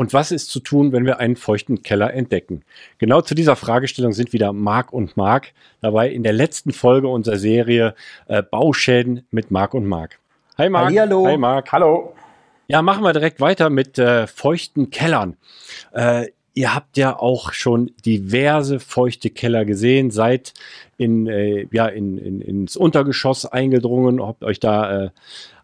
Und was ist zu tun, wenn wir einen feuchten Keller entdecken? Genau zu dieser Fragestellung sind wieder Marc und Marc dabei in der letzten Folge unserer Serie äh, Bauschäden mit Marc und Marc. Hi Marc. Hallo. Hi Marc. Hallo. Ja, machen wir direkt weiter mit äh, feuchten Kellern. Äh, ihr habt ja auch schon diverse feuchte Keller gesehen, seid in, äh, ja, in, in, ins Untergeschoss eingedrungen, habt euch da äh,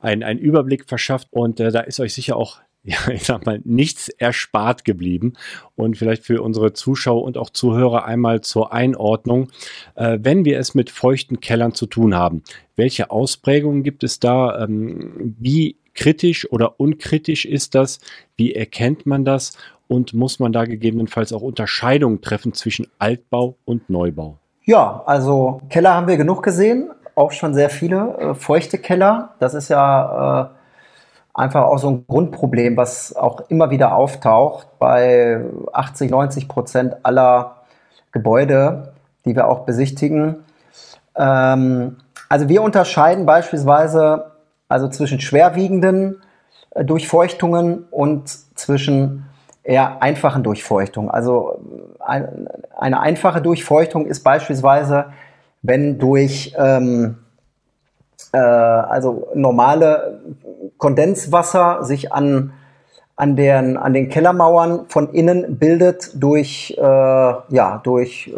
einen, einen Überblick verschafft und äh, da ist euch sicher auch ja, ich sag mal, nichts erspart geblieben. Und vielleicht für unsere Zuschauer und auch Zuhörer einmal zur Einordnung, äh, wenn wir es mit feuchten Kellern zu tun haben, welche Ausprägungen gibt es da? Ähm, wie kritisch oder unkritisch ist das? Wie erkennt man das? Und muss man da gegebenenfalls auch Unterscheidungen treffen zwischen Altbau und Neubau? Ja, also Keller haben wir genug gesehen, auch schon sehr viele äh, feuchte Keller. Das ist ja äh, einfach auch so ein Grundproblem, was auch immer wieder auftaucht bei 80, 90 Prozent aller Gebäude, die wir auch besichtigen. Ähm, also wir unterscheiden beispielsweise also zwischen schwerwiegenden äh, Durchfeuchtungen und zwischen eher einfachen Durchfeuchtungen. Also ein, eine einfache Durchfeuchtung ist beispielsweise, wenn durch ähm, äh, also normale Kondenswasser sich an, an, den, an den Kellermauern von innen bildet durch, äh, ja, durch, äh,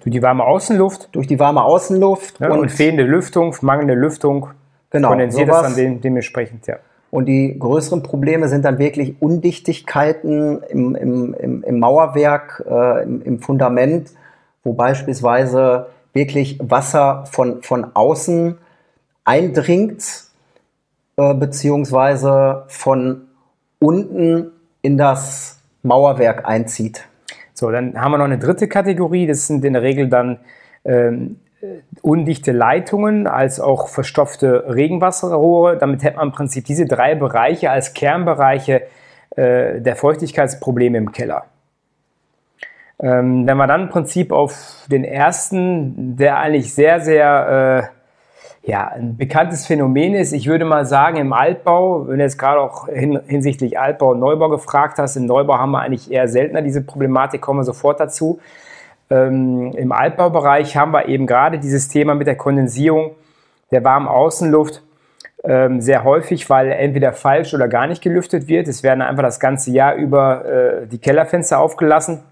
durch die warme Außenluft. Durch die warme Außenluft. Ja, und, und, fehlende Lüftung, mangelnde Lüftung. Genau, kondensiert sowas. es dann dementsprechend, ja. Und die größeren Probleme sind dann wirklich Undichtigkeiten im, im, im, im Mauerwerk, äh, im, im Fundament, wo beispielsweise wirklich Wasser von, von außen eindringt, äh, beziehungsweise von unten in das Mauerwerk einzieht. So, dann haben wir noch eine dritte Kategorie. Das sind in der Regel dann ähm, undichte Leitungen als auch verstopfte Regenwasserrohre. Damit hätte man im Prinzip diese drei Bereiche als Kernbereiche äh, der Feuchtigkeitsprobleme im Keller. Ähm, wenn wir dann im Prinzip auf den ersten, der eigentlich sehr, sehr äh, ja, ein bekanntes Phänomen ist, ich würde mal sagen, im Altbau, wenn du jetzt gerade auch hin, hinsichtlich Altbau und Neubau gefragt hast, im Neubau haben wir eigentlich eher seltener diese Problematik, kommen wir sofort dazu. Ähm, Im Altbaubereich haben wir eben gerade dieses Thema mit der Kondensierung der warmen Außenluft ähm, sehr häufig, weil entweder falsch oder gar nicht gelüftet wird. Es werden einfach das ganze Jahr über äh, die Kellerfenster aufgelassen,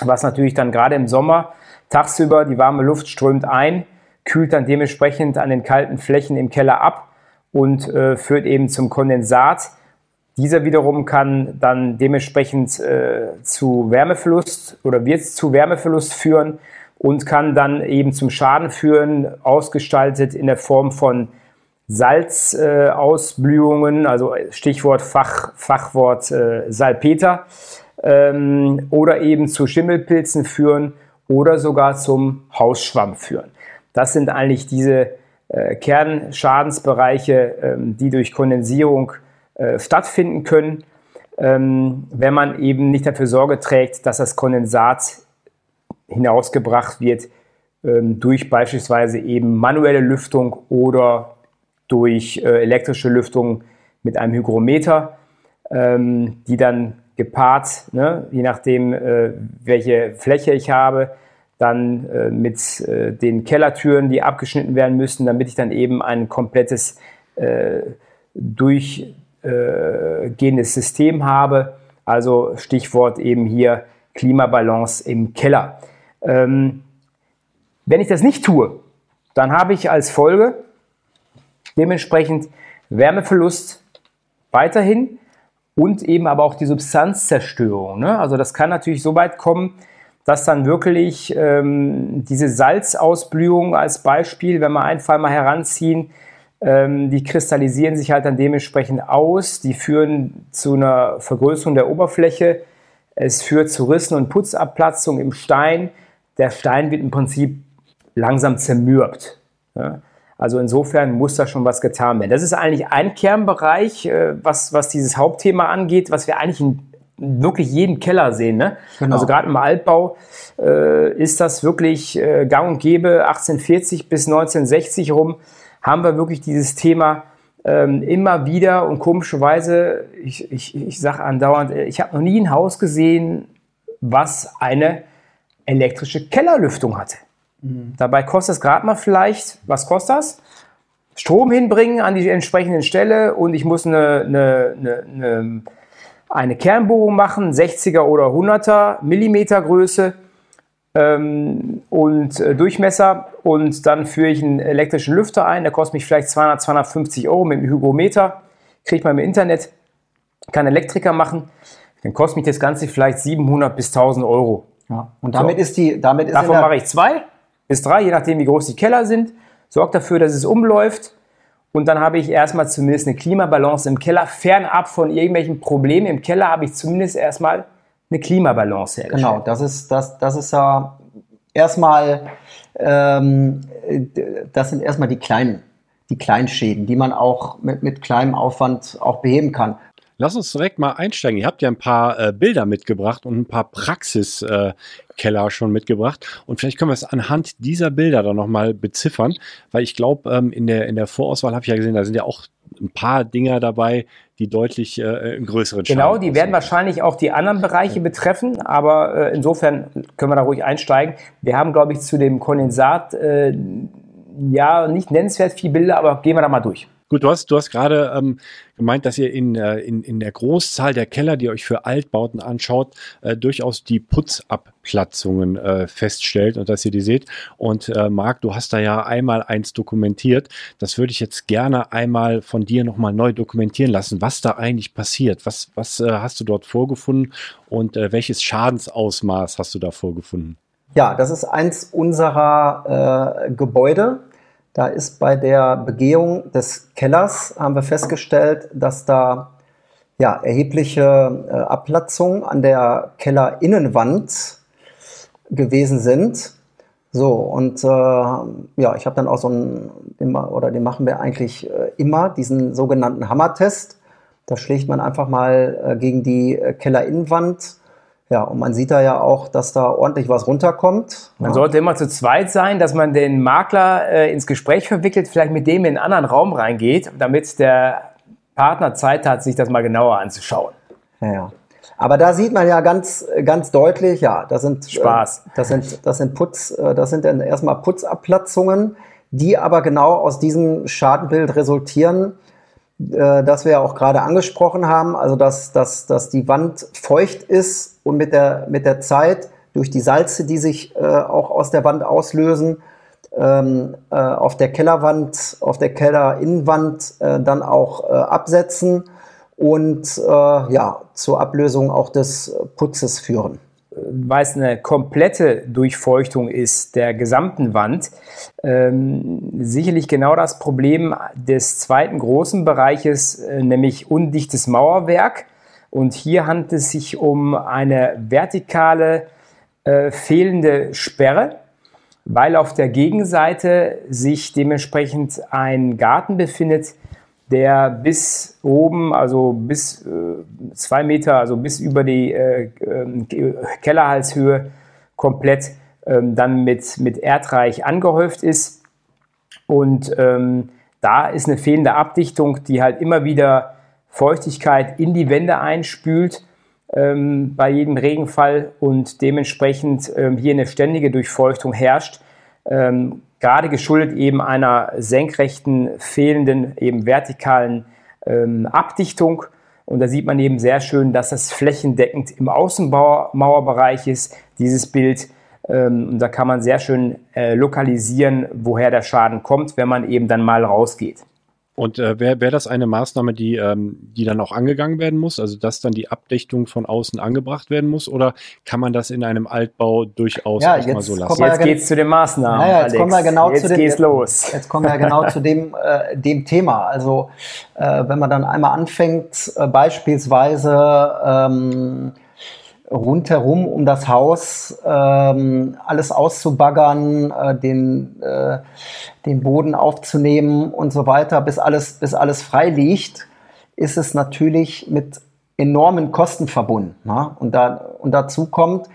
was natürlich dann gerade im Sommer tagsüber die warme Luft strömt ein kühlt dann dementsprechend an den kalten Flächen im Keller ab und äh, führt eben zum Kondensat. Dieser wiederum kann dann dementsprechend äh, zu Wärmeverlust oder wird zu Wärmeverlust führen und kann dann eben zum Schaden führen, ausgestaltet in der Form von Salzausblühungen, äh, also Stichwort Fach, Fachwort äh, Salpeter, ähm, oder eben zu Schimmelpilzen führen oder sogar zum Hausschwamm führen. Das sind eigentlich diese äh, Kernschadensbereiche, ähm, die durch Kondensierung äh, stattfinden können, ähm, wenn man eben nicht dafür Sorge trägt, dass das Kondensat hinausgebracht wird ähm, durch beispielsweise eben manuelle Lüftung oder durch äh, elektrische Lüftung mit einem Hygrometer, ähm, die dann gepaart, ne, je nachdem, äh, welche Fläche ich habe, dann äh, mit äh, den Kellertüren, die abgeschnitten werden müssen, damit ich dann eben ein komplettes äh, durchgehendes System habe. Also Stichwort eben hier Klimabalance im Keller. Ähm, wenn ich das nicht tue, dann habe ich als Folge dementsprechend Wärmeverlust weiterhin und eben aber auch die Substanzzerstörung. Ne? Also das kann natürlich so weit kommen, dass dann wirklich ähm, diese Salzausblühung als Beispiel, wenn wir einfach mal heranziehen, ähm, die kristallisieren sich halt dann dementsprechend aus, die führen zu einer Vergrößerung der Oberfläche, es führt zu Rissen und Putzabplatzung im Stein der Stein wird im Prinzip langsam zermürbt. Ja? Also insofern muss da schon was getan werden. Das ist eigentlich ein Kernbereich, äh, was, was dieses Hauptthema angeht, was wir eigentlich in wirklich jedem Keller sehen. Ne? Genau. Also gerade im Altbau äh, ist das wirklich äh, gang und gäbe. 1840 bis 1960 rum haben wir wirklich dieses Thema ähm, immer wieder und komischerweise, ich, ich, ich sage andauernd, äh, ich habe noch nie ein Haus gesehen, was eine elektrische Kellerlüftung hatte. Mhm. Dabei kostet es gerade mal vielleicht, was kostet das? Strom hinbringen an die entsprechenden Stelle und ich muss eine, eine, eine, eine, eine Kernbohrung machen, 60er oder 100er Millimeter Größe ähm, und äh, Durchmesser. Und dann führe ich einen elektrischen Lüfter ein, der kostet mich vielleicht 200, 250 Euro mit einem Hygrometer, kriegt man im Internet, kann Elektriker machen, dann kostet mich das Ganze vielleicht 700 bis 1000 Euro. Ja, und damit so. ist die, damit ist Davon mache ich zwei bis drei, je nachdem wie groß die Keller sind, sorgt dafür, dass es umläuft und dann habe ich erstmal zumindest eine Klimabalance im Keller. Fernab von irgendwelchen Problemen im Keller habe ich zumindest erstmal eine Klimabalance hergestellt. Genau, das ist, das, das ist ja erstmal, ähm, das sind erstmal die kleinen, die kleinen Schäden, die man auch mit, mit kleinem Aufwand auch beheben kann. Lass uns direkt mal einsteigen. Ihr habt ja ein paar äh, Bilder mitgebracht und ein paar Praxiskeller äh, schon mitgebracht. Und vielleicht können wir es anhand dieser Bilder dann nochmal beziffern, weil ich glaube, ähm, in, der, in der Vorauswahl habe ich ja gesehen, da sind ja auch ein paar Dinger dabei, die deutlich äh, einen größeren Schaden Genau, die werden wahrscheinlich auch die anderen Bereiche betreffen, aber äh, insofern können wir da ruhig einsteigen. Wir haben, glaube ich, zu dem Kondensat äh, ja nicht nennenswert viele Bilder, aber gehen wir da mal durch. Gut, du hast, du hast gerade ähm, gemeint, dass ihr in, äh, in, in der Großzahl der Keller, die ihr euch für Altbauten anschaut, äh, durchaus die Putzabplatzungen äh, feststellt und dass ihr die seht. Und äh, Marc, du hast da ja einmal eins dokumentiert. Das würde ich jetzt gerne einmal von dir nochmal neu dokumentieren lassen, was da eigentlich passiert. Was, was äh, hast du dort vorgefunden und äh, welches Schadensausmaß hast du da vorgefunden? Ja, das ist eins unserer äh, Gebäude da ist bei der Begehung des Kellers, haben wir festgestellt, dass da ja, erhebliche äh, Abplatzungen an der Kellerinnenwand gewesen sind. So, und äh, ja, ich habe dann auch so ein, oder den machen wir eigentlich äh, immer, diesen sogenannten Hammertest. Da schlägt man einfach mal äh, gegen die äh, Kellerinnenwand ja, und man sieht da ja auch, dass da ordentlich was runterkommt. Man ja. sollte immer zu zweit sein, dass man den Makler äh, ins Gespräch verwickelt, vielleicht mit dem in einen anderen Raum reingeht, damit der Partner Zeit hat, sich das mal genauer anzuschauen. Ja. Aber da sieht man ja ganz, ganz deutlich, ja, das sind Spaß. Äh, das sind, das sind Putz, äh, das sind dann erstmal Putzabplatzungen, die aber genau aus diesem Schadenbild resultieren äh, das wir ja auch gerade angesprochen haben, also dass, dass, dass die Wand feucht ist und mit der, mit der Zeit durch die Salze, die sich äh, auch aus der Wand auslösen, ähm, äh, auf der Kellerwand, auf der Kellerinnenwand äh, dann auch äh, absetzen und äh, ja, zur Ablösung auch des Putzes führen weil es eine komplette Durchfeuchtung ist der gesamten Wand, ähm, sicherlich genau das Problem des zweiten großen Bereiches, äh, nämlich undichtes Mauerwerk. Und hier handelt es sich um eine vertikale äh, fehlende Sperre, weil auf der Gegenseite sich dementsprechend ein Garten befindet, der bis oben, also bis äh, zwei Meter, also bis über die äh, äh, Kellerhalshöhe komplett ähm, dann mit, mit Erdreich angehäuft ist. Und ähm, da ist eine fehlende Abdichtung, die halt immer wieder Feuchtigkeit in die Wände einspült ähm, bei jedem Regenfall und dementsprechend ähm, hier eine ständige Durchfeuchtung herrscht. Gerade geschuldet eben einer senkrechten, fehlenden, eben vertikalen ähm, Abdichtung. Und da sieht man eben sehr schön, dass das flächendeckend im Außenmauerbereich ist, dieses Bild. Ähm, und da kann man sehr schön äh, lokalisieren, woher der Schaden kommt, wenn man eben dann mal rausgeht. Und äh, wäre wär das eine Maßnahme, die, ähm, die dann auch angegangen werden muss, also dass dann die Abdichtung von außen angebracht werden muss, oder kann man das in einem Altbau durchaus ja, auch mal so lassen? Jetzt geht es zu den Maßnahmen. Naja, jetzt Alex. kommen wir genau jetzt zu dem, geht's los. Jetzt kommen wir genau zu dem, äh, dem Thema. Also äh, wenn man dann einmal anfängt, äh, beispielsweise ähm, rundherum um das Haus ähm, alles auszubaggern, äh, den, äh, den Boden aufzunehmen und so weiter, bis alles, bis alles frei liegt, ist es natürlich mit enormen Kosten verbunden. Ne? Und, da, und dazu kommt,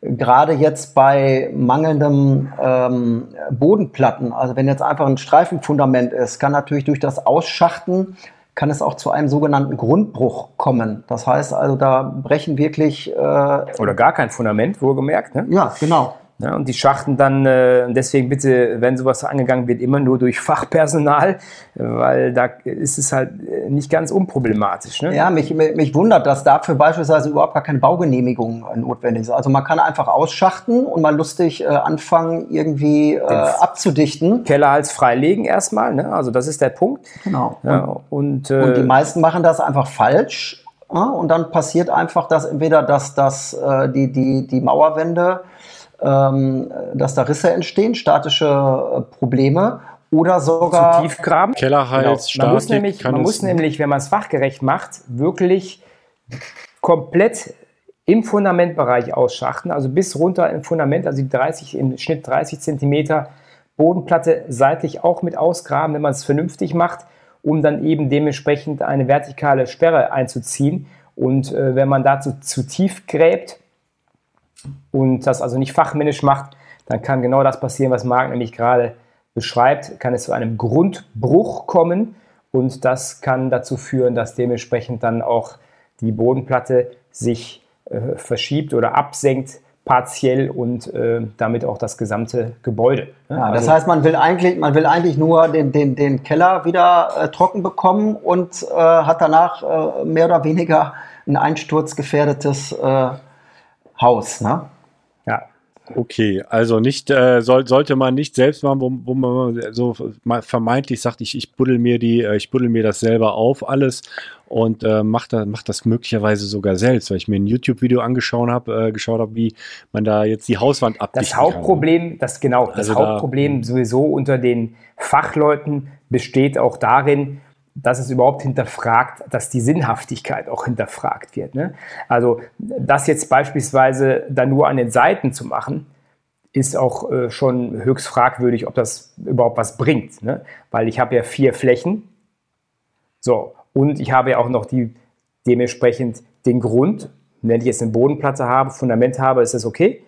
gerade jetzt bei mangelndem ähm, Bodenplatten, also wenn jetzt einfach ein Streifenfundament ist, kann natürlich durch das Ausschachten kann es auch zu einem sogenannten Grundbruch kommen. Das heißt also, da brechen wirklich. Äh, Oder gar kein Fundament, wohlgemerkt. Ne? Ja, genau. Ja, und die Schachten dann, äh, deswegen bitte, wenn sowas angegangen wird, immer nur durch Fachpersonal, weil da ist es halt äh, nicht ganz unproblematisch. Ne? Ja, mich, mich wundert, dass dafür beispielsweise überhaupt gar keine Baugenehmigung äh, notwendig ist. Also man kann einfach ausschachten und mal lustig äh, anfangen, irgendwie äh, abzudichten. Kellerhals freilegen erstmal, ne? also das ist der Punkt. Genau. Ja, und, Und die äh, meisten machen das einfach falsch. Ja, und dann passiert einfach, dass entweder dass, dass die, die, die Mauerwände, dass da Risse entstehen, statische äh, Probleme oder sogar. zu tief graben. Kellerhals, Genau. Man muss nämlich, kann man muss nämlich, wenn man es fachgerecht macht, wirklich komplett im Fundamentbereich ausschachten, also bis runter im Fundament, also die 30, im Schnitt 30 Zentimeter Bodenplatte seitlich auch mit ausgraben, wenn man es vernünftig macht, um dann eben dementsprechend eine vertikale Sperre einzuziehen. Und äh, wenn man dazu zu tief gräbt und das also nicht fachmännisch macht, dann kann genau das passieren, was Marc nämlich gerade beschreibt, kann es zu einem Grundbruch kommen und das kann dazu führen, dass dementsprechend dann auch die Bodenplatte sich äh, verschiebt oder absenkt partiell und äh, damit auch das gesamte Gebäude. ne? Ja, das Also- heißt, man will eigentlich, man will eigentlich nur den, den, den Keller wieder äh, trocken bekommen und äh, hat danach äh, mehr oder weniger ein einsturzgefährdetes äh, Haus. Ne? ja, Okay, also nicht äh, soll, sollte man nicht selbst machen, wo, wo man so vermeintlich sagt, ich, ich buddel mir die, äh, ich buddel mir das selber auf alles und äh, macht das, macht das möglicherweise sogar selbst, weil ich mir ein YouTube-Video angeschaut habe, äh, geschaut habe, wie man da jetzt die Hauswand abdichten Das Hauptproblem, das genau, das Also da- Hauptproblem sowieso unter den Fachleuten besteht auch darin, dass es überhaupt hinterfragt, dass die Sinnhaftigkeit auch hinterfragt wird. Ne? Also das jetzt beispielsweise dann nur an den Seiten zu machen, ist auch äh, schon höchst fragwürdig, ob das überhaupt was bringt. Ne? Weil ich habe ja vier Flächen. So, und ich habe ja auch noch die dementsprechend den Grund, wenn ich jetzt eine Bodenplatte habe, Fundament habe, ist das okay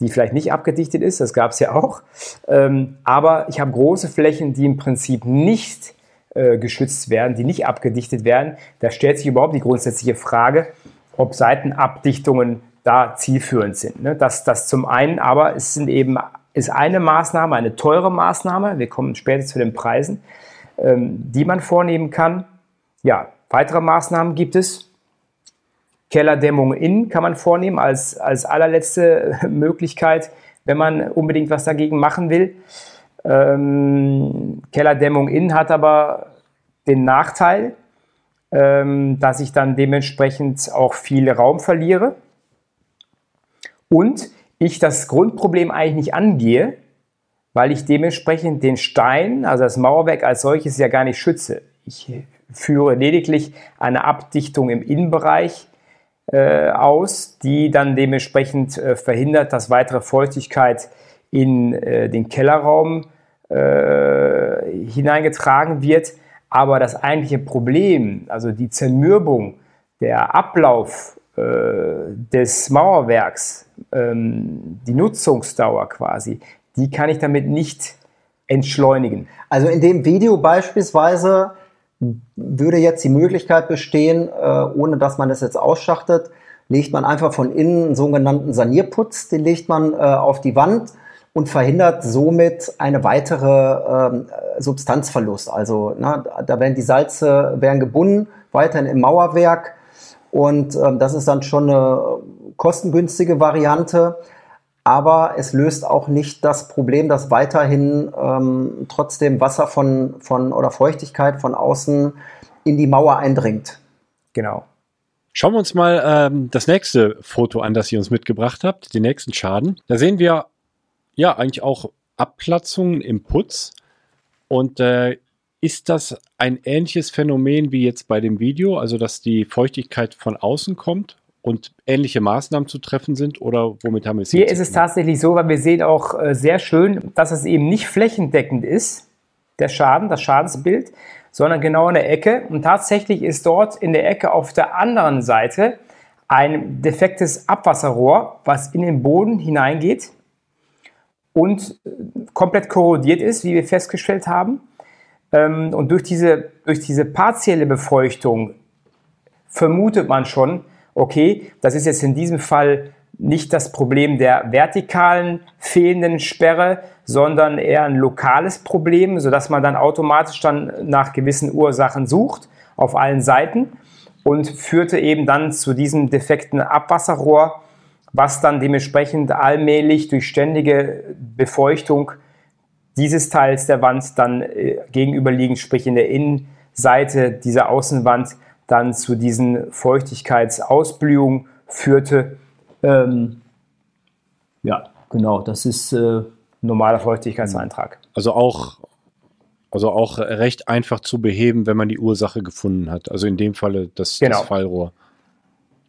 die vielleicht nicht abgedichtet ist, das gab es ja auch. Ähm, aber ich habe große Flächen, die im Prinzip nicht äh, geschützt werden, die nicht abgedichtet werden. Da stellt sich überhaupt die grundsätzliche Frage, ob Seitenabdichtungen da zielführend sind. Ne? Das, das zum einen, aber es sind eben, ist eine Maßnahme, eine teure Maßnahme, wir kommen später zu den Preisen, ähm, die man vornehmen kann. Ja, weitere Maßnahmen gibt es. Kellerdämmung innen kann man vornehmen als, als allerletzte Möglichkeit, wenn man unbedingt was dagegen machen will. Ähm, Kellerdämmung innen hat aber den Nachteil, ähm, dass ich dann dementsprechend auch viel Raum verliere und ich das Grundproblem eigentlich nicht angehe, weil ich dementsprechend den Stein, also das Mauerwerk als solches ja gar nicht schütze. Ich führe lediglich eine Abdichtung im Innenbereich äh, aus, die dann dementsprechend äh, verhindert, dass weitere Feuchtigkeit in äh, den Kellerraum äh, hineingetragen wird. Aber das eigentliche Problem, also die Zermürbung, der Ablauf äh, des Mauerwerks, ähm, die Nutzungsdauer quasi, die kann ich damit nicht entschleunigen. Also in dem Video beispielsweise würde jetzt die Möglichkeit bestehen, äh, ohne dass man das jetzt ausschachtet, legt man einfach von innen einen sogenannten Sanierputz, den legt man äh, auf die Wand und verhindert somit eine weitere ähm, Substanzverlust. Also na, da werden die Salze werden gebunden, weiterhin im Mauerwerk und ähm, das ist dann schon eine kostengünstige Variante. Aber es löst auch nicht das Problem, dass weiterhin ähm, trotzdem Wasser von, von oder Feuchtigkeit von außen in die Mauer eindringt. Genau. Schauen wir uns mal ähm, das nächste Foto an, das ihr uns mitgebracht habt, den nächsten Schaden. Da sehen wir ja eigentlich auch Abplatzungen im Putz. Und äh, ist das ein ähnliches Phänomen wie jetzt bei dem Video, also dass die Feuchtigkeit von außen kommt? und ähnliche Maßnahmen zu treffen sind oder womit haben wir es Hier ist es tatsächlich so, weil wir sehen auch äh, sehr schön, dass es eben nicht flächendeckend ist, der Schaden, das Schadensbild, sondern genau in der Ecke. Und tatsächlich ist dort in der Ecke auf der anderen Seite ein defektes Abwasserrohr, was in den Boden hineingeht und äh, komplett korrodiert ist, wie wir festgestellt haben. Ähm, und durch diese, durch diese partielle Befeuchtung vermutet man schon, okay, das ist jetzt in diesem Fall nicht das Problem der vertikalen fehlenden Sperre, sondern eher ein lokales Problem, sodass man dann automatisch dann nach gewissen Ursachen sucht auf allen Seiten und führte eben dann zu diesem defekten Abwasserrohr, was dann dementsprechend allmählich durch ständige Befeuchtung dieses Teils der Wand dann äh, gegenüberliegend, sprich in der Innenseite dieser Außenwand, dann zu diesen Feuchtigkeitsausblühungen führte. Ähm, ja, genau, das ist äh, normaler Feuchtigkeitseintrag. Also auch, also auch recht einfach zu beheben, wenn man die Ursache gefunden hat. Also in dem Falle das, genau. das Fallrohr.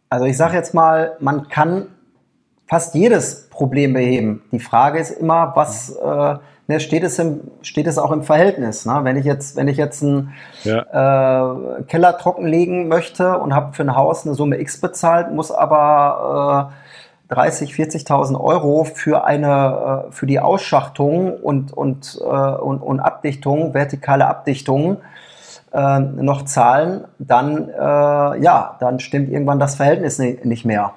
Also ich sage jetzt mal, man kann fast jedes Problem beheben. Die Frage ist immer, was äh, ne, steht, es im, steht es auch im Verhältnis. Ne? Wenn ich jetzt, wenn ich jetzt einen ja. äh, Keller trockenlegen möchte und habe für ein Haus eine Summe X bezahlt, muss aber äh, 30, 40.000 Euro für eine, äh, für die Ausschachtung und, und, äh, und, und Abdichtung, vertikale Abdichtung, äh, noch zahlen, dann, äh, ja, dann stimmt irgendwann das Verhältnis nicht mehr.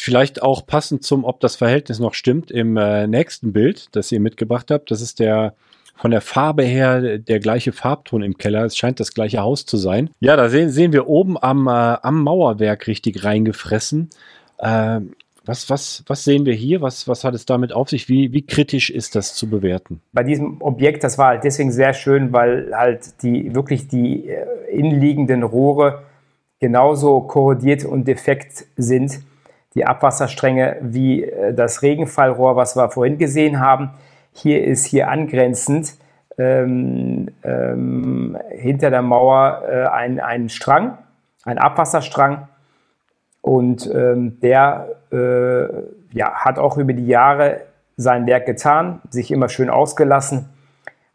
Vielleicht auch passend zum, ob das Verhältnis noch stimmt, im äh, nächsten Bild, das ihr mitgebracht habt. Das ist der von der Farbe her der gleiche Farbton im Keller. Es scheint das gleiche Haus zu sein. Ja, da sehen, sehen wir oben am, äh, am Mauerwerk richtig reingefressen. Äh, was, was, was sehen wir hier? Was, was hat es damit auf sich? Wie, wie kritisch ist das zu bewerten? Bei diesem Objekt, das war halt deswegen sehr schön, weil halt die wirklich die äh, innenliegenden Rohre genauso korrodiert und defekt sind die Abwasserstränge wie äh, das Regenfallrohr, was wir vorhin gesehen haben. Hier ist hier angrenzend ähm, ähm, hinter der Mauer äh, ein, ein Strang, ein Abwasserstrang. Und ähm, der äh, ja, hat auch über die Jahre sein Werk getan, sich immer schön ausgelassen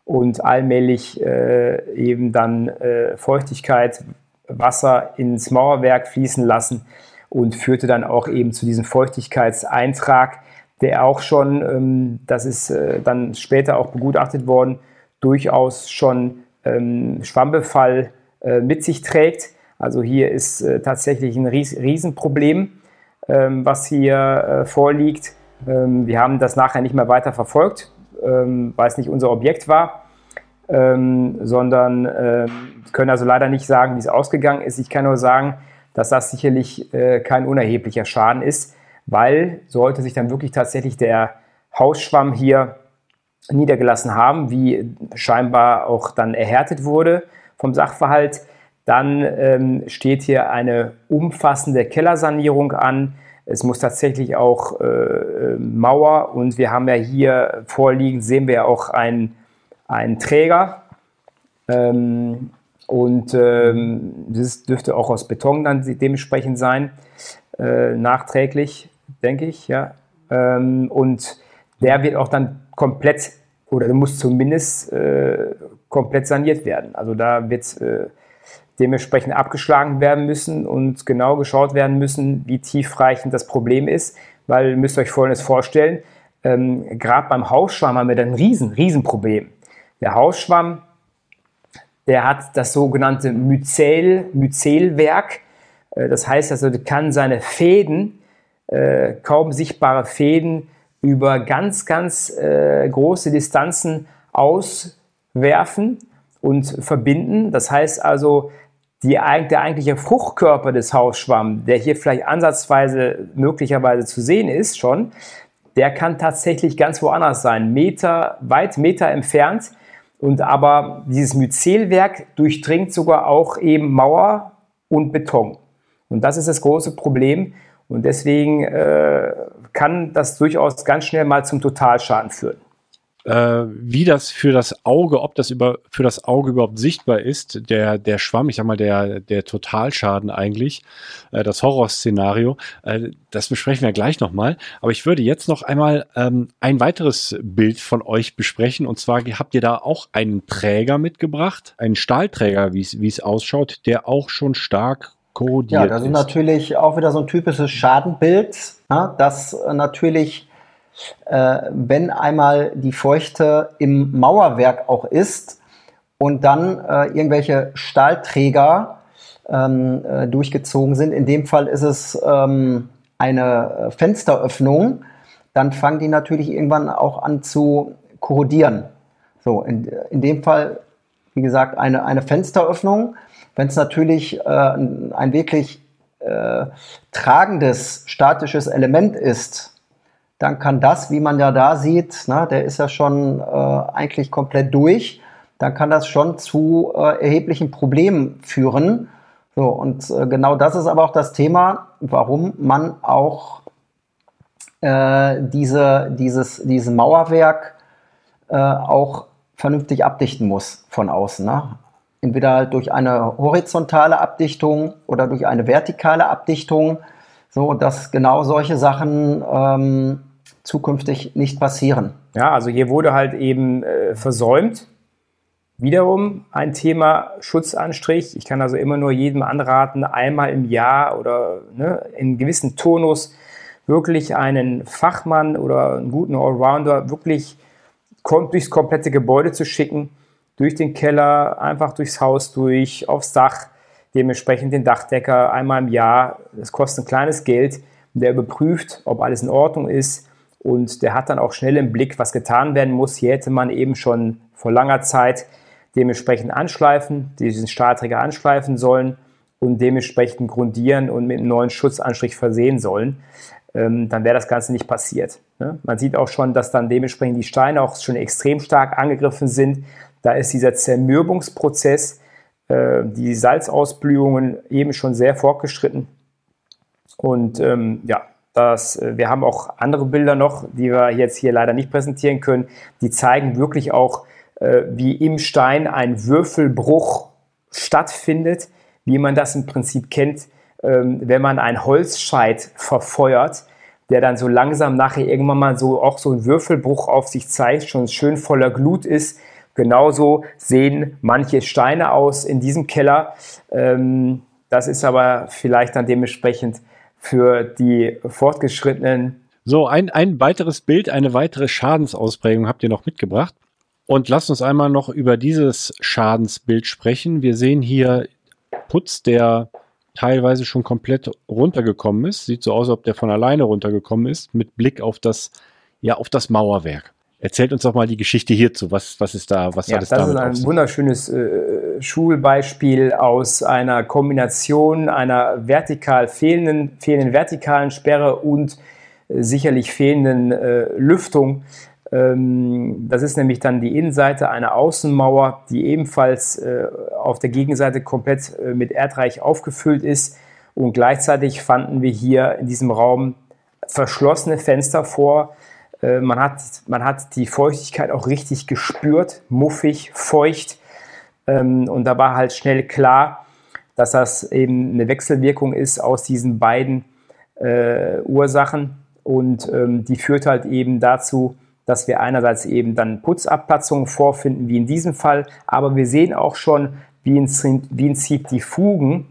und allmählich äh, eben dann äh, Feuchtigkeit, Wasser ins Mauerwerk fließen lassen und führte dann auch eben zu diesem Feuchtigkeitseintrag, der auch schon, ähm, das ist äh, dann später auch begutachtet worden, durchaus schon ähm, Schwammbefall äh, mit sich trägt. Also hier ist äh, tatsächlich ein Ries Riesenproblem, ähm, was hier vorliegt. Wir haben das nachher nicht mehr weiter verfolgt, weil es nicht unser Objekt war, sondern können also leider nicht sagen, wie es ausgegangen ist. Ich kann nur sagen, dass das sicherlich äh, kein unerheblicher Schaden ist, weil sollte sich dann wirklich tatsächlich der Hausschwamm hier niedergelassen haben, wie scheinbar auch dann erhärtet wurde vom Sachverhalt, dann ähm, steht hier eine umfassende Kellersanierung an. Es muss tatsächlich auch äh, äh Mauer und wir haben ja hier vorliegen, sehen wir auch einen, einen Träger. Ähm, und ähm, das dürfte auch aus Beton dann dementsprechend sein, äh, nachträglich, denke ich. Ja. Ähm, und der wird auch dann komplett oder muss zumindest äh, komplett saniert werden. Also da wird äh, dementsprechend abgeschlagen werden müssen und genau geschaut werden müssen, wie tiefreichend das Problem ist. Weil ihr müsst euch Folgendes vorstellen, ähm, gerade beim Hausschwamm haben wir dann ein riesen, riesen Problem. Der Hausschwamm der hat das sogenannte Myzel, Myzelwerk. Äh, das heißt also, der kann seine Fäden, äh, kaum sichtbare Fäden, über ganz, ganz äh, große Distanzen auswerfen und verbinden. Das heißt also, die, der eigentliche Fruchtkörper des Hausschwamms, der hier vielleicht ansatzweise möglicherweise zu sehen ist schon, der kann tatsächlich ganz woanders sein, Meter, weit Meter entfernt und aber dieses Myzelwerk durchdringt sogar auch eben Mauer und Beton. Und das ist das große Problem. Und deswegen äh, kann das durchaus ganz schnell mal zum Totalschaden führen. Äh, wie das für das Auge, ob das über, für das Auge überhaupt sichtbar ist, der, der Schwamm, ich sag mal, der, der Totalschaden eigentlich, äh, das Horrorszenario, äh, das besprechen wir gleich nochmal. Aber ich würde jetzt noch einmal ähm, ein weiteres Bild von euch besprechen. Und zwar habt ihr da auch einen Träger mitgebracht, einen Stahlträger, wie es ausschaut, der auch schon stark korrodiert Ja, das ist, ist natürlich auch wieder so ein typisches Schadenbild, ja, ne, das natürlich äh, wenn einmal die Feuchte im Mauerwerk auch ist und dann äh, irgendwelche Stahlträger ähm, äh, durchgezogen sind. In dem Fall ist es ähm, eine Fensteröffnung. Dann fangen die natürlich irgendwann auch an zu korrodieren. So, in, in dem Fall, wie gesagt, eine, eine Fensteröffnung. Wenn es natürlich äh, ein wirklich äh, tragendes statisches Element ist, dann kann das, wie man ja da sieht, na, der ist ja schon äh, eigentlich komplett durch, dann kann das schon zu äh, erheblichen Problemen führen. So, und äh, genau das ist aber auch das Thema, warum man auch äh, diese, dieses, dieses Mauerwerk äh, auch vernünftig abdichten muss von außen. Ne? Entweder halt durch eine horizontale Abdichtung oder durch eine vertikale Abdichtung, so dass genau solche Sachen ähm, zukünftig nicht passieren. Ja, also hier wurde halt eben äh, versäumt. Wiederum ein Thema Schutzanstrich. Ich kann also immer nur jedem anraten, einmal im Jahr oder ne, in gewissen Tonus wirklich einen Fachmann oder einen guten Allrounder wirklich durchs komplette Gebäude zu schicken, durch den Keller, einfach durchs Haus durch, aufs Dach, dementsprechend den Dachdecker einmal im Jahr. Das kostet ein kleines Geld. Der überprüft, ob alles in Ordnung ist und der hat dann auch schnell im Blick, was getan werden muss. Hier hätte man eben schon vor langer Zeit dementsprechend anschleifen, diesen Stahlträger anschleifen sollen und dementsprechend grundieren und mit einem neuen Schutzanstrich versehen sollen. Ähm, dann wäre das Ganze nicht passiert. Ne? Man sieht auch schon, dass dann dementsprechend die Steine auch schon extrem stark angegriffen sind. Da ist dieser Zermürbungsprozess, äh, die Salzausblühungen eben schon sehr fortgeschritten. Und ähm, ja, dass äh, wir haben auch andere Bilder noch, die wir jetzt hier leider nicht präsentieren können. Die zeigen wirklich auch, äh, wie im Stein ein Würfelbruch stattfindet, wie man das im Prinzip kennt, ähm, wenn man einen Holzscheit verfeuert, der dann so langsam nachher irgendwann mal so auch so ein Würfelbruch auf sich zeigt, schon schön voller Glut ist. Genauso sehen manche Steine aus in diesem Keller. Ähm, das ist aber vielleicht dann dementsprechend für die fortgeschrittenen. So, ein, ein weiteres Bild, eine weitere Schadensausprägung habt ihr noch mitgebracht. Und lasst uns einmal noch über dieses Schadensbild sprechen. Wir sehen hier Putz, der teilweise schon komplett runtergekommen ist. Sieht so aus, als ob der von alleine runtergekommen ist, mit Blick auf das, ja, auf das Mauerwerk. Erzählt uns doch mal die Geschichte hierzu. Was, was ist da, was ja, hat es damit Das ist ein wunderschönes äh, Schulbeispiel aus einer Kombination einer vertikal fehlenden, fehlenden vertikalen Sperre und äh, sicherlich fehlenden äh, Lüftung. Ähm, das ist nämlich dann die Innenseite einer Außenmauer, die ebenfalls äh, auf der Gegenseite komplett äh, mit Erdreich aufgefüllt ist. Und gleichzeitig fanden wir hier in diesem Raum verschlossene Fenster vor, äh, man, hat, man hat die Feuchtigkeit auch richtig gespürt, muffig, feucht. Ähm, und da war halt schnell klar, dass das eben eine Wechselwirkung ist aus diesen beiden äh, Ursachen. Und ähm, die führt halt eben dazu, dass wir einerseits eben dann Putzabplatzungen vorfinden, wie in diesem Fall, aber wir sehen auch schon, wie in, Prinzip die Fugen,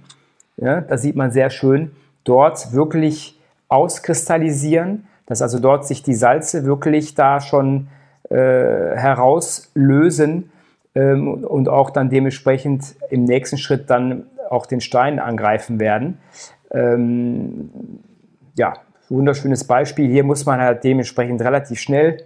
ja, das sieht man sehr schön, dort wirklich auskristallisieren dass also dort sich die Salze wirklich da schon äh, herauslösen ähm, und auch dann dementsprechend im nächsten Schritt dann auch den Stein angreifen werden. Ähm, ja, wunderschönes Beispiel. Hier muss man halt dementsprechend relativ schnell,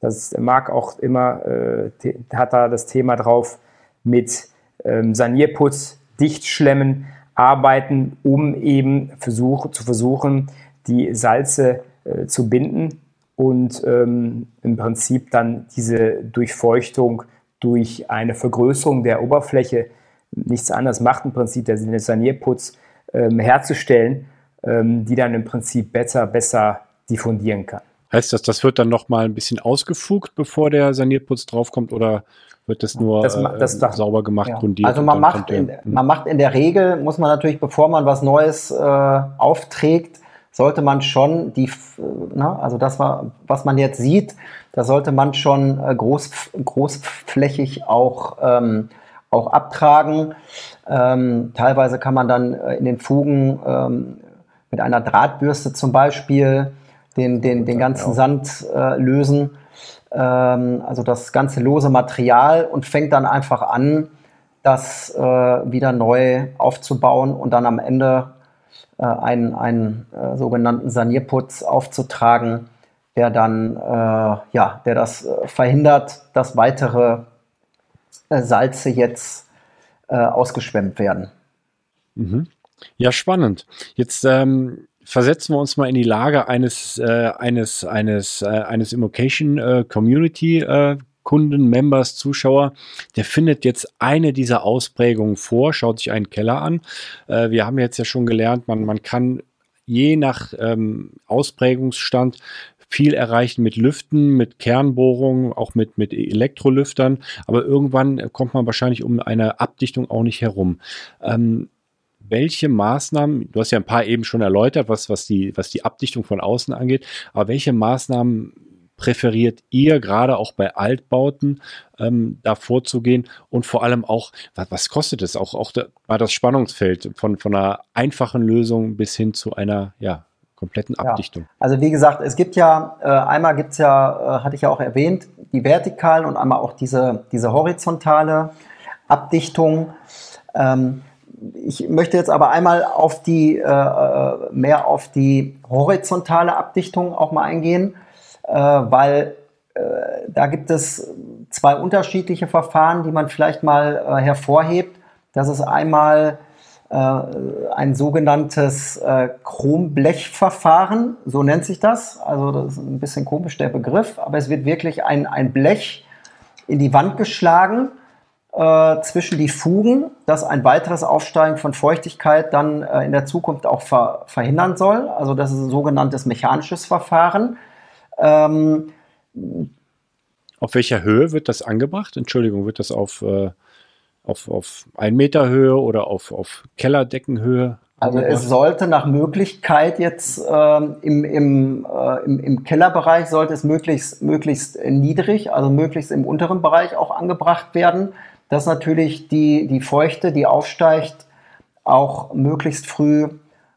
das mag auch immer, äh, hat da das Thema drauf, mit ähm, Sanierputz, Dichtschlemmen arbeiten, um eben versuch, zu versuchen, die Salze äh, zu binden und ähm, im Prinzip dann diese Durchfeuchtung durch eine Vergrößerung der Oberfläche nichts anderes macht im Prinzip der Sanierputz ähm, herzustellen, ähm, die dann im Prinzip besser, besser diffundieren kann. Heißt das, das wird dann noch mal ein bisschen ausgefugt, bevor der Sanierputz draufkommt oder wird das nur das, das, äh, sauber gemacht, Ja. grundiert? Also man macht, der- in, man macht in der Regel, muss man natürlich, bevor man was Neues äh, aufträgt, sollte man schon die, f- ne, also das war, was man jetzt sieht, da sollte man schon äh, groß, großflächig auch, ähm, auch abtragen. Ähm, teilweise kann man dann äh, in den Fugen ähm, mit einer Drahtbürste zum Beispiel den, den, den ganzen Sand äh, lösen ähm, also das ganze lose Material und fängt dann einfach an, das äh, wieder neu aufzubauen und dann am Ende äh, einen, einen äh, sogenannten Sanierputz aufzutragen, der dann äh, ja, der das äh, verhindert, dass weitere äh, Salze jetzt äh, ausgeschwemmt werden. Ja, spannend. Jetzt ähm, versetzen wir uns mal in die Lage eines äh, eines eines äh, eines Immocation äh, Community äh, Kunden, Members, Zuschauer, der findet jetzt eine dieser Ausprägungen vor, schaut sich einen Keller an. Äh, wir haben jetzt ja schon gelernt, man, man kann je nach ähm, Ausprägungsstand viel erreichen mit Lüften, mit Kernbohrungen, auch mit, mit Elektrolüftern. Aber irgendwann kommt man wahrscheinlich um eine Abdichtung auch nicht herum. Ähm, welche Maßnahmen, du hast ja ein paar eben schon erläutert, was, was, die, was die Abdichtung von außen angeht, aber welche Maßnahmen präferiert ihr gerade auch bei Altbauten ähm, da vorzugehen und vor allem auch, was, was kostet es? Auch, auch da, das Spannungsfeld von, von einer einfachen Lösung bis hin zu einer ja, kompletten Ja. Abdichtung. Also wie gesagt, es gibt ja, äh, einmal gibt es ja, äh, hatte ich ja auch erwähnt, die vertikalen und einmal auch diese, diese horizontale Abdichtung. Ähm, ich möchte jetzt aber einmal auf die, äh, äh, mehr auf die horizontale Abdichtung auch mal eingehen, weil äh, da gibt es zwei unterschiedliche Verfahren, die man vielleicht mal äh, hervorhebt. Das ist einmal äh, ein sogenanntes äh, Chromblechverfahren, so nennt sich das. Also das ist ein bisschen komisch der Begriff, aber es wird wirklich ein, ein Blech in die Wand geschlagen äh, zwischen die Fugen, das ein weiteres Aufsteigen von Feuchtigkeit dann äh, in der Zukunft auch ver verhindern soll. Also das ist ein sogenanntes mechanisches Verfahren. Ähm, Auf welcher Höhe wird das angebracht? Entschuldigung, wird das auf, äh, auf, auf ein Meter Höhe oder auf, auf Kellerdeckenhöhe? Also angebracht? es sollte nach Möglichkeit jetzt ähm, im, im, äh, im, im Kellerbereich sollte es möglichst, möglichst niedrig, also möglichst im unteren Bereich auch angebracht werden, dass natürlich die, die Feuchte, die aufsteigt, auch möglichst früh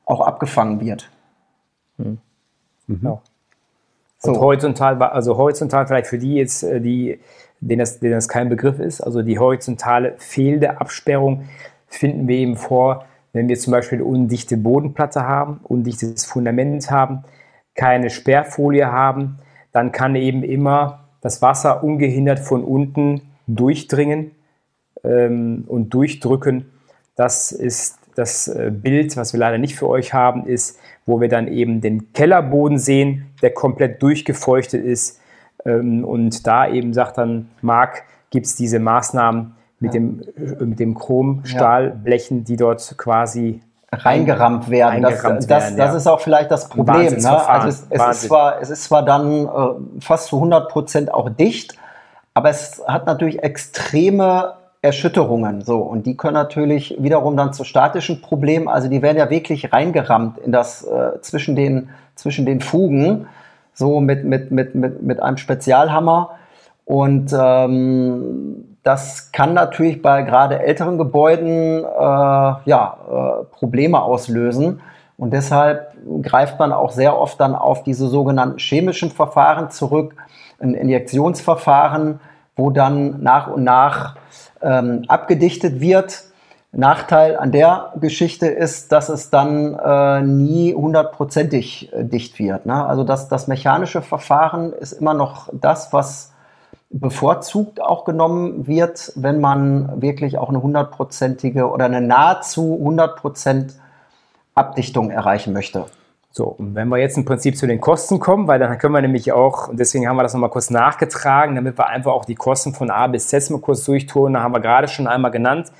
auch abgefangen wird. Ja. So. Und horizontal, also horizontal vielleicht für die jetzt, äh, die, denen das, denen das kein Begriff ist, also die horizontale fehlende Absperrung finden wir eben vor, wenn wir zum Beispiel undichte Bodenplatte haben, undichtes Fundament haben, keine Sperrfolie haben, dann kann eben immer das Wasser ungehindert von unten durchdringen ähm, und durchdrücken. Das ist das äh, Bild, was wir leider nicht für euch haben, ist, wo wir dann eben den Kellerboden sehen, der komplett durchgefeuchtet ist. Ähm, und da eben sagt dann Marc, gibt es diese Maßnahmen mit dem, äh, mit dem Chromstahlblechen, die dort quasi reingerammt werden. Das, Eingerammt das, werden, das ja. ist auch vielleicht das Problem. Ne? Also es, es, ist zwar, es ist zwar dann äh, fast zu 100 Prozent auch dicht, aber es hat natürlich extreme Erschütterungen. So, und die können natürlich wiederum dann zu statischen Problemen, also die werden ja wirklich reingerammt in das äh, zwischen, den, zwischen den Fugen, so mit, mit, mit, mit, mit einem Spezialhammer. Und ähm, das kann natürlich bei gerade älteren Gebäuden äh, ja, äh, Probleme auslösen. Und deshalb greift man auch sehr oft dann auf diese sogenannten chemischen Verfahren zurück, ein Injektionsverfahren, wo dann nach und nach ähm, abgedichtet wird. Nachteil an der Geschichte ist, dass es dann äh, nie hundertprozentig äh, dicht wird. Ne? Also das, das mechanische Verfahren ist immer noch das, was bevorzugt auch genommen wird, wenn man wirklich auch eine hundertprozentige oder eine nahezu 100% Abdichtung erreichen möchte. So, und wenn wir jetzt im Prinzip zu den Kosten kommen, weil dann können wir nämlich auch, und deswegen haben wir das nochmal kurz nachgetragen, damit wir einfach auch die Kosten von A bis Z mal kurz durchtun. Da haben wir gerade schon einmal genannt,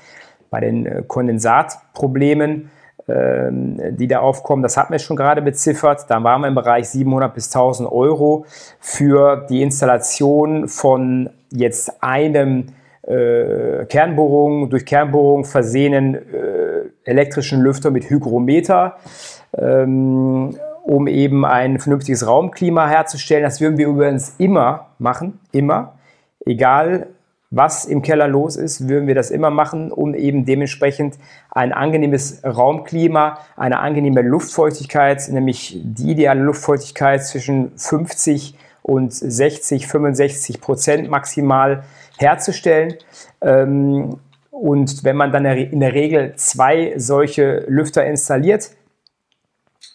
bei den äh, Kondensatproblemen ähm, die da aufkommen. Das hatten wir schon gerade beziffert. Da waren wir im Bereich 700 bis 1000 Euro für die Installation von jetzt einem äh, Kernbohrung, durch Kernbohrung versehenen äh, elektrischen Lüfter mit Hygrometer, ähm, um eben ein vernünftiges Raumklima herzustellen. Das würden wir übrigens immer machen, immer, egal was im Keller los ist, würden wir das immer machen, um eben dementsprechend ein angenehmes Raumklima, eine angenehme Luftfeuchtigkeit, nämlich die ideale Luftfeuchtigkeit zwischen 50 und 60, 65 Prozent maximal herzustellen. Ähm, und wenn man dann in der Regel zwei solche Lüfter installiert,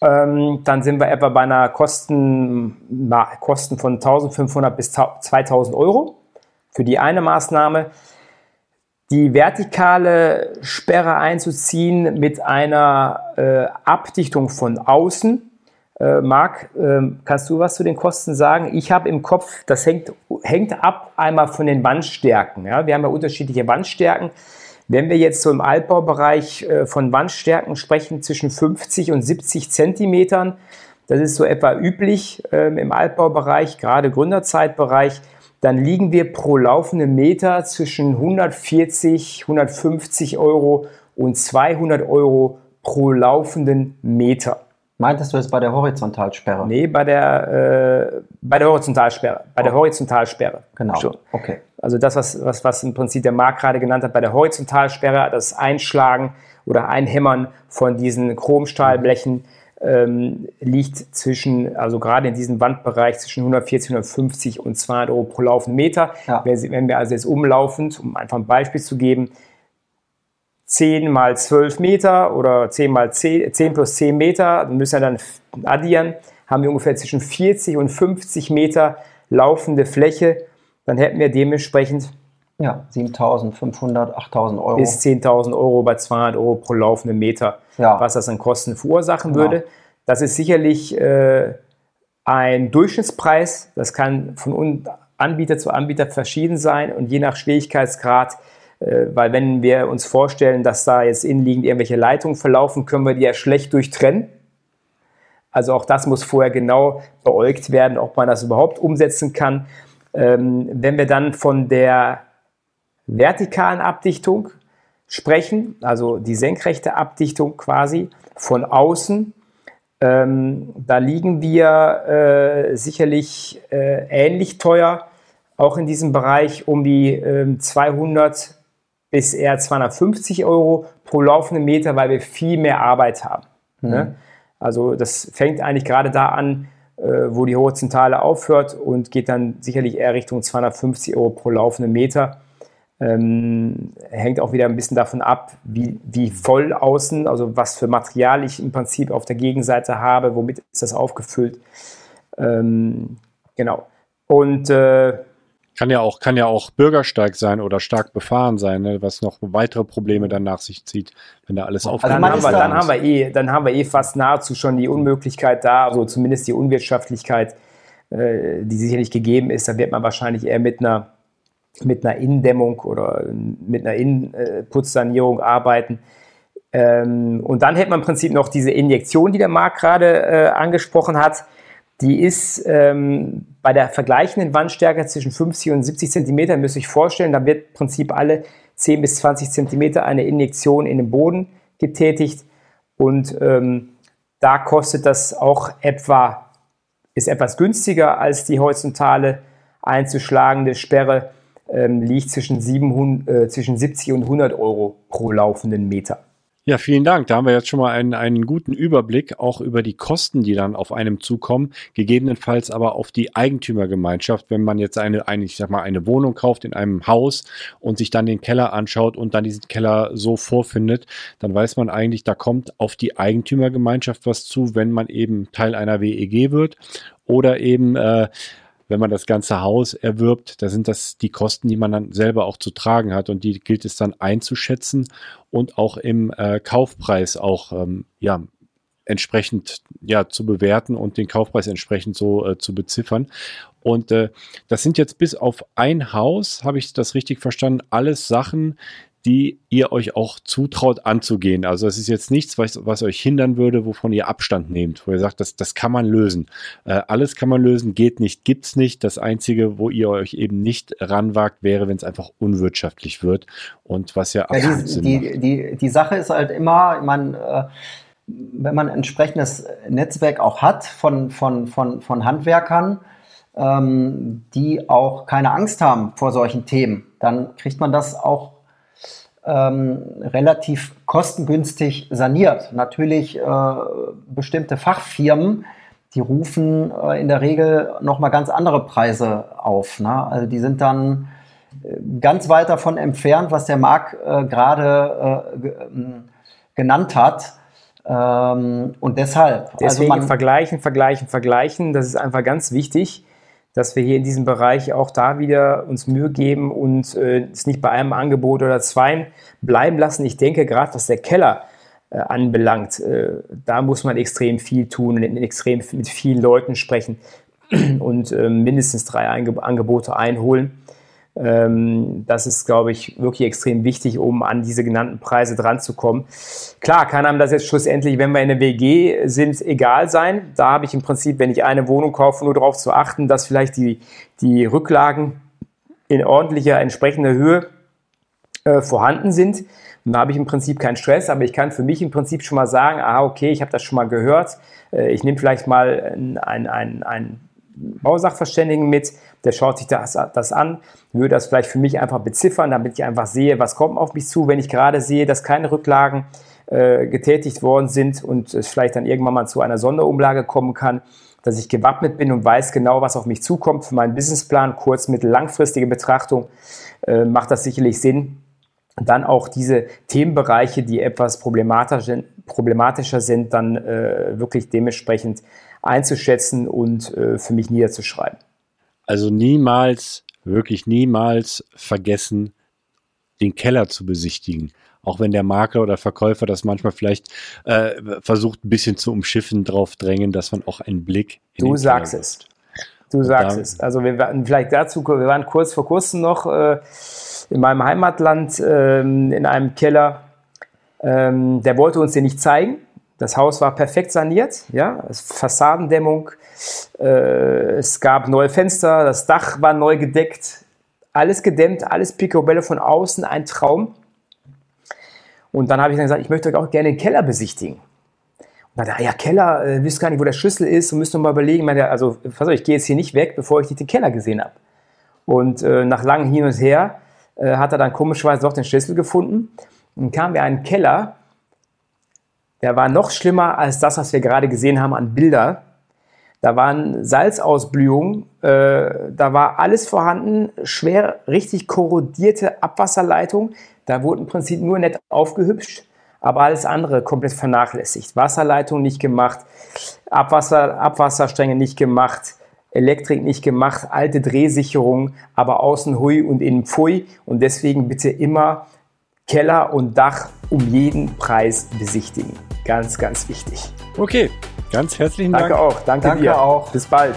dann sind wir etwa bei einer Kosten, Kosten von 1500 bis 2000 Euro für die eine Maßnahme, die vertikale Sperre einzuziehen mit einer äh, Abdichtung von außen. Äh, Marc, äh, kannst du was zu den Kosten sagen? Ich habe im Kopf, das hängt, hängt ab einmal von den Wandstärken. Ja? Wir haben ja unterschiedliche Wandstärken. Wenn wir jetzt so im Altbaubereich äh, von Wandstärken sprechen, zwischen 50 und 70 Zentimetern, das ist so etwa üblich ähm, im Altbaubereich, gerade Gründerzeitbereich, dann liegen wir pro laufende Meter zwischen 140, 150 Euro und 200 Euro pro laufenden Meter. Meintest du jetzt bei der Horizontalsperre? Nee, bei der, äh, bei der Horizontalsperre. Bei oh. der Horizontalsperre. Genau. Schon. Okay. Also das, was, was, was im Prinzip der Markt gerade genannt hat, bei der Horizontalsperre, das Einschlagen oder Einhämmern von diesen Chromstahlblechen ähm, liegt zwischen, also gerade in diesem Wandbereich zwischen 140, 150 und 200 Euro pro laufenden Meter. Ja. Wenn wir also jetzt umlaufend, um einfach ein Beispiel zu geben, 10 mal 12 Meter oder 10 mal 10, 10 plus 10 Meter, dann müssen wir dann addieren, haben wir ungefähr zwischen 40 und 50 Meter laufende Fläche, dann hätten wir dementsprechend ja, 7.500, 8.000 Euro. Bis 10.000 Euro bei 200 Euro pro laufenden Meter, ja. was das an Kosten verursachen genau. würde. Das ist sicherlich äh, ein Durchschnittspreis. Das kann von Anbieter zu Anbieter verschieden sein und je nach Schwierigkeitsgrad, weil wenn wir uns vorstellen, dass da jetzt innenliegend irgendwelche Leitungen verlaufen, können wir die ja schlecht durchtrennen. Also auch das muss vorher genau beäugt werden, ob man das überhaupt umsetzen kann. Ähm, wenn wir dann von der vertikalen Abdichtung sprechen, also die senkrechte Abdichtung quasi von außen. Ähm, da liegen wir äh, sicherlich äh, ähnlich teuer, auch in diesem Bereich um die äh, 200 bis eher 250 Euro pro laufenden Meter, weil wir viel mehr Arbeit haben. Mhm. Ne? Also das fängt eigentlich gerade da an, äh, wo die Horizontale aufhört und geht dann sicherlich eher Richtung 250 Euro pro laufenden Meter. Ähm, hängt auch wieder ein bisschen davon ab, wie, wie voll außen, also was für Material ich im Prinzip auf der Gegenseite habe, womit ist das aufgefüllt. Ähm, genau. Und äh, kann ja auch, kann ja auch bürgersteig sein oder stark befahren sein, ne, was noch weitere Probleme dann nach sich zieht, wenn da alles aufgeht. Also dann, haben wir, dann, haben wir eh, dann haben wir eh fast nahezu schon die Unmöglichkeit da, also zumindest die Unwirtschaftlichkeit, äh, die sicherlich gegeben ist. Da wird man wahrscheinlich eher mit einer mit einer Innendämmung oder mit einer Innenputzsanierung arbeiten. Ähm, und dann hätte man im Prinzip noch diese Injektion, die der Marc gerade äh, angesprochen hat. Die ist ähm, bei der vergleichenden Wandstärke zwischen 50 und 70 Zentimeter, müsst ihr euch vorstellen, da wird im Prinzip alle 10 bis 20 Zentimeter eine Injektion in den Boden getätigt. Und ähm, da kostet das auch etwa, ist etwas günstiger als die horizontale einzuschlagende Sperre ähm, liegt zwischen, 700, äh, zwischen 70 und 100 Euro pro laufenden Meter. Ja, vielen Dank. Da haben wir jetzt schon mal einen, einen guten Überblick auch über die Kosten, die dann auf einem zukommen, gegebenenfalls aber auf die Eigentümergemeinschaft, wenn man jetzt eine, eine, ich sag mal, eine Wohnung kauft in einem Haus und sich dann den Keller anschaut und dann diesen Keller so vorfindet, dann weiß man eigentlich, da kommt auf die Eigentümergemeinschaft was zu, wenn man eben Teil einer WEG wird oder eben äh, wenn man das ganze Haus erwirbt, da sind das die Kosten, die man dann selber auch zu tragen hat und die gilt es dann einzuschätzen und auch im äh, Kaufpreis auch ähm, ja entsprechend ja zu bewerten und den Kaufpreis entsprechend so äh, zu beziffern. Und äh, das sind jetzt bis auf ein Haus, habe ich das richtig verstanden, alles Sachen, die ihr euch auch zutraut anzugehen. Also es ist jetzt nichts, was, was euch hindern würde, wovon ihr Abstand nehmt, wo ihr sagt, das, das kann man lösen. Äh, alles kann man lösen, geht nicht, gibt's nicht. Das Einzige, wo ihr euch eben nicht ranwagt, wäre, wenn es einfach unwirtschaftlich wird und was ja absolut ja, die, Sinn die, macht. Die, die Sache ist halt immer, man, äh, wenn man ein entsprechendes Netzwerk auch hat von, von, von, von Handwerkern, ähm, die auch keine Angst haben vor solchen Themen, dann kriegt man das auch ähm, relativ kostengünstig saniert. Natürlich äh, bestimmte Fachfirmen, die rufen äh, in der Regel nochmal ganz andere Preise auf. Ne? Also die sind dann äh, ganz weit davon entfernt, was der Marc äh, gerade äh, ähm, genannt hat. Ähm, und deshalb. Also Deswegen also man, vergleichen, vergleichen, vergleichen. Das ist einfach ganz wichtig dass wir hier in diesem Bereich auch da wieder uns Mühe geben und äh, es nicht bei einem Angebot oder zwei bleiben lassen. Ich denke, gerade was der Keller äh, anbelangt, äh, da muss man extrem viel tun, extrem mit vielen Leuten sprechen und äh, mindestens drei Angebote einholen. Ähm, das ist, glaube ich, wirklich extrem wichtig, um an diese genannten Preise dran zu kommen. Klar kann einem das jetzt schlussendlich, wenn wir in der WG sind, egal sein. Da habe ich im Prinzip, wenn ich eine Wohnung kaufe, nur darauf zu achten, dass vielleicht die, die Rücklagen in ordentlicher, entsprechender Höhe äh, vorhanden sind. Da habe ich im Prinzip keinen Stress, aber ich kann für mich im Prinzip schon mal sagen, ah, okay, ich habe das schon mal gehört. Äh, ich nehme vielleicht mal ein, ein, ein, ein Bausachverständigen mit, der schaut sich das, das an, würde das vielleicht für mich einfach beziffern, damit ich einfach sehe, was kommt auf mich zu, wenn ich gerade sehe, dass keine Rücklagen äh, getätigt worden sind und es vielleicht dann irgendwann mal zu einer Sonderumlage kommen kann, dass ich gewappnet bin und weiß genau, was auf mich zukommt für meinen Businessplan, kurz-, mittel-, langfristige Betrachtung, äh, macht das sicherlich Sinn. dann auch diese Themenbereiche, die etwas problematischer, sind, dann äh, wirklich dementsprechend einzuschätzen und äh, für mich niederzuschreiben. Also niemals, wirklich niemals vergessen, den Keller zu besichtigen. Auch wenn der Makler oder Verkäufer das manchmal vielleicht äh, versucht, ein bisschen zu umschiffen, drauf drängen, dass man auch einen Blick in Du sagst Keller es. Du sagst es. Also wir waren vielleicht dazu, wir waren kurz vor kurzem noch äh, in meinem Heimatland äh, in einem Keller. Ähm, der wollte uns den nicht zeigen. Das Haus war perfekt saniert, ja, Fassadendämmung, äh, es gab neue Fenster, das Dach war neu gedeckt, alles gedämmt, alles Picobello von außen, ein Traum. Und dann habe ich dann gesagt, ich möchte auch gerne den Keller besichtigen. Und dann, ah ja, Keller, äh, wisst gar nicht, wo der Schlüssel ist und müsst noch mal überlegen, also, pass auf, ich gehe jetzt hier nicht weg, bevor ich nicht den Keller gesehen habe. Und äh, nach langem Hin und Her äh, hat er dann komischerweise doch den Schlüssel gefunden. Und wir in einen Keller, der war noch schlimmer als das, was wir gerade gesehen haben an Bilder. Da waren Salzausblühungen, äh, da war alles vorhanden, schwer, richtig korrodierte Abwasserleitung. Da wurde im Prinzip nur nett aufgehübscht, aber alles andere komplett vernachlässigt. Wasserleitung nicht gemacht, Abwasser, Abwasserstränge nicht gemacht, Elektrik nicht gemacht, alte Drehsicherung, aber außen hui und innen pfui. Und deswegen bitte immer Keller und Dach um jeden Preis besichtigen. Ganz, ganz wichtig. Okay, ganz herzlichen Dank. Danke auch. Danke, Danke dir. auch. Bis bald.